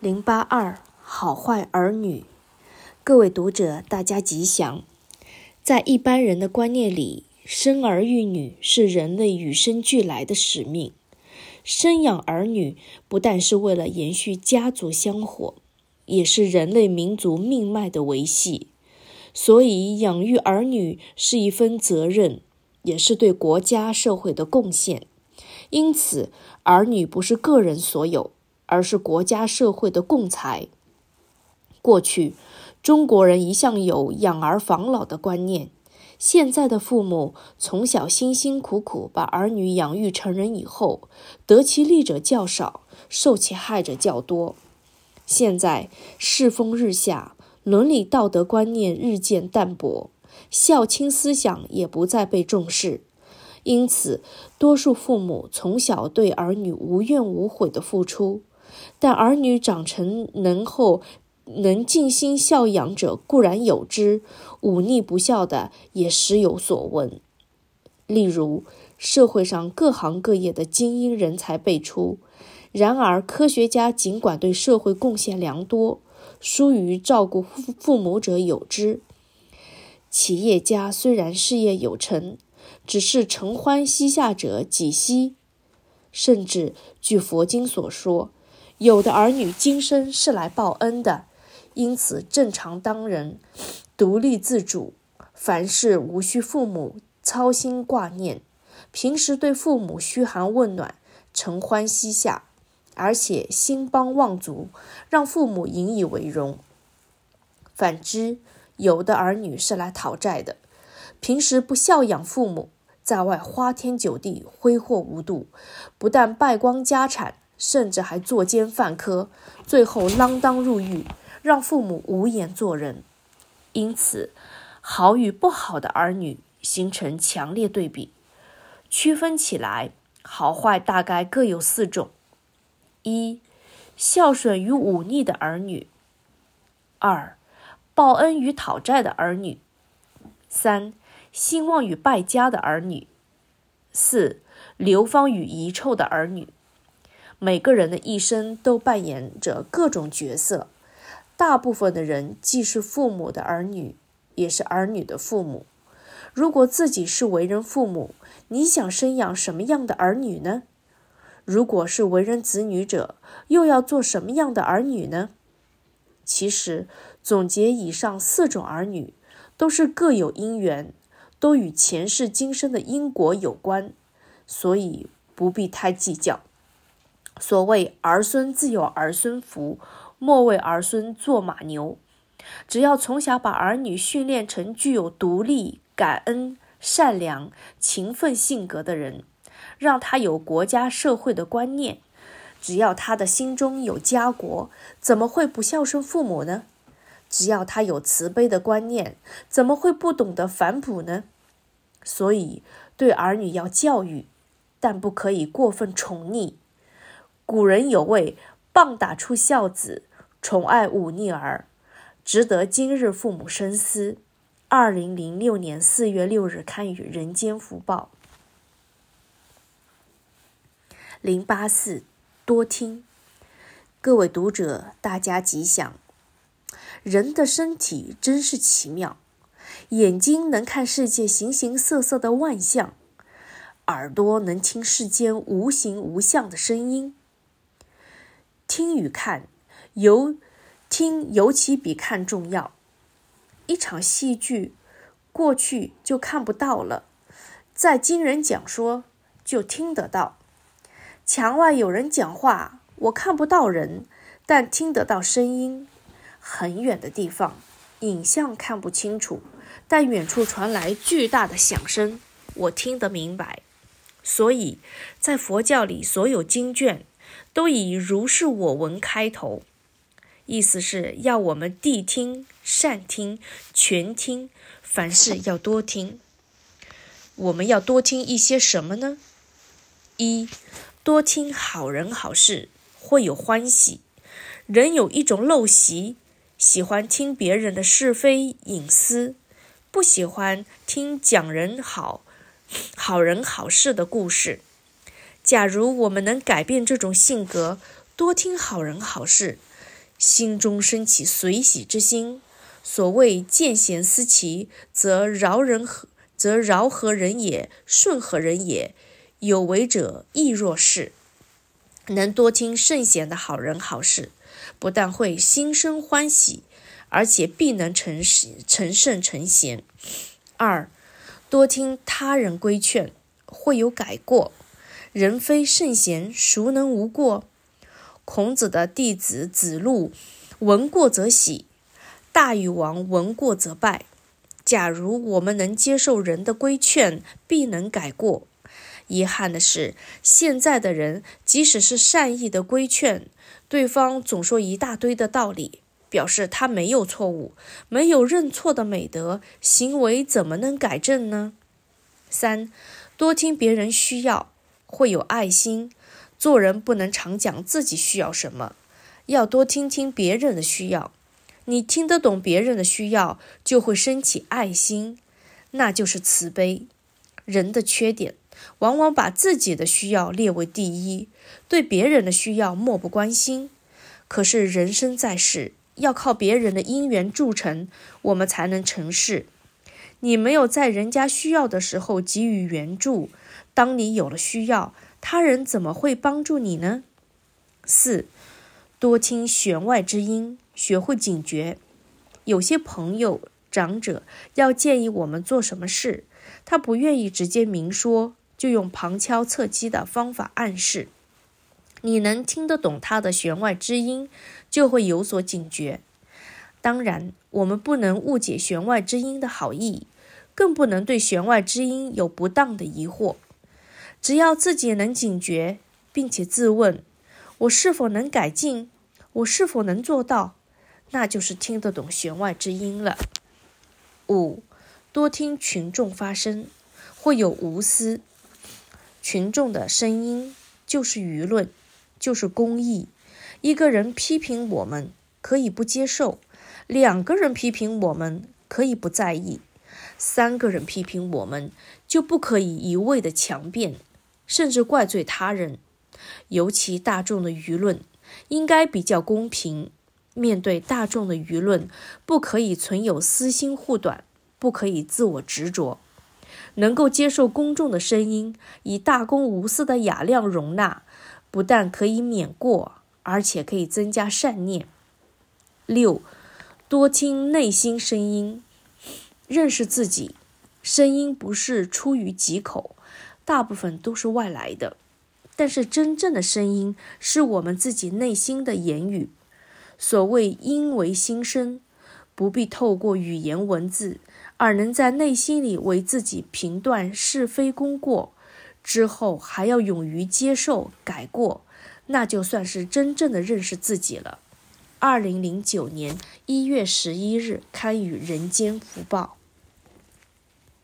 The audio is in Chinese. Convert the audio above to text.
零八二好坏儿女，各位读者，大家吉祥。在一般人的观念里，生儿育女是人类与生俱来的使命。生养儿女不但是为了延续家族香火，也是人类民族命脉的维系。所以，养育儿女是一份责任，也是对国家社会的贡献。因此，儿女不是个人所有。而是国家社会的共财。过去，中国人一向有养儿防老的观念。现在的父母从小辛辛苦苦把儿女养育成人以后，得其利者较少，受其害者较多。现在世风日下，伦理道德观念日渐淡薄，孝亲思想也不再被重视。因此，多数父母从小对儿女无怨无悔的付出。但儿女长成能后，能尽心孝养者固然有之，忤逆不孝的也时有所闻。例如，社会上各行各业的精英人才辈出，然而科学家尽管对社会贡献良多，疏于照顾父父母者有之；企业家虽然事业有成，只是承欢膝下者几希。甚至据佛经所说。有的儿女今生是来报恩的，因此正常当人，独立自主，凡事无需父母操心挂念，平时对父母嘘寒问暖，承欢膝下，而且兴邦望族，让父母引以为荣。反之，有的儿女是来讨债的，平时不孝养父母，在外花天酒地，挥霍无度，不但败光家产。甚至还作奸犯科，最后锒铛入狱，让父母无颜做人。因此，好与不好的儿女形成强烈对比。区分起来，好坏大概各有四种：一、孝顺与忤逆的儿女；二、报恩与讨债的儿女；三、兴旺与败家的儿女；四、流芳与遗臭的儿女。每个人的一生都扮演着各种角色，大部分的人既是父母的儿女，也是儿女的父母。如果自己是为人父母，你想生养什么样的儿女呢？如果是为人子女者，又要做什么样的儿女呢？其实，总结以上四种儿女，都是各有因缘，都与前世今生的因果有关，所以不必太计较。所谓儿孙自有儿孙福，莫为儿孙做马牛。只要从小把儿女训练成具有独立、感恩、善良、勤奋性格的人，让他有国家社会的观念，只要他的心中有家国，怎么会不孝顺父母呢？只要他有慈悲的观念，怎么会不懂得反哺呢？所以，对儿女要教育，但不可以过分宠溺。古人有谓“棒打出孝子，宠爱忤逆儿”，值得今日父母深思。二零零六年四月六日刊于《人间福报》。零八四，多听。各位读者，大家吉祥。人的身体真是奇妙，眼睛能看世界形形色色的万象，耳朵能听世间无形无相的声音。听与看，尤听尤其比看重要。一场戏剧过去就看不到了，在经人讲说就听得到。墙外有人讲话，我看不到人，但听得到声音。很远的地方，影像看不清楚，但远处传来巨大的响声，我听得明白。所以在佛教里，所有经卷。都以“如是我闻”开头，意思是要我们谛听、善听、全听，凡事要多听。我们要多听一些什么呢？一、多听好人好事，会有欢喜。人有一种陋习，喜欢听别人的是非隐私，不喜欢听讲人好、好人好事的故事。假如我们能改变这种性格，多听好人好事，心中升起随喜之心。所谓见贤思齐，则饶人，则饶何人也，顺何人也。有为者亦若是。能多听圣贤的好人好事，不但会心生欢喜，而且必能成成圣成贤。二，多听他人规劝，会有改过。人非圣贤，孰能无过？孔子的弟子子路，闻过则喜。大禹王闻过则拜。假如我们能接受人的规劝，必能改过。遗憾的是，现在的人即使是善意的规劝，对方总说一大堆的道理，表示他没有错误，没有认错的美德，行为怎么能改正呢？三，多听别人需要，会有爱心。做人不能常讲自己需要什么，要多听听别人的需要。你听得懂别人的需要，就会升起爱心，那就是慈悲。人的缺点，往往把自己的需要列为第一，对别人的需要漠不关心。可是人生在世，要靠别人的因缘助成，我们才能成事。你没有在人家需要的时候给予援助，当你有了需要，他人怎么会帮助你呢？四，多听弦外之音。学会警觉，有些朋友、长者要建议我们做什么事，他不愿意直接明说，就用旁敲侧击的方法暗示。你能听得懂他的弦外之音，就会有所警觉。当然，我们不能误解弦外之音的好意，更不能对弦外之音有不当的疑惑。只要自己能警觉，并且自问：我是否能改进？我是否能做到？那就是听得懂弦外之音了。五，多听群众发声，会有无私。群众的声音就是舆论，就是公益。一个人批评我们，可以不接受；两个人批评我们，可以不在意；三个人批评我们，就不可以一味的强辩，甚至怪罪他人。尤其大众的舆论，应该比较公平。面对大众的舆论，不可以存有私心护短，不可以自我执着，能够接受公众的声音，以大公无私的雅量容纳，不但可以免过，而且可以增加善念。六，多听内心声音，认识自己，声音不是出于己口，大部分都是外来的，但是真正的声音是我们自己内心的言语。所谓因为心声，不必透过语言文字，而能在内心里为自己评断是非功过，之后还要勇于接受改过，那就算是真正的认识自己了。二零零九年一月十一日刊于《人间福报》。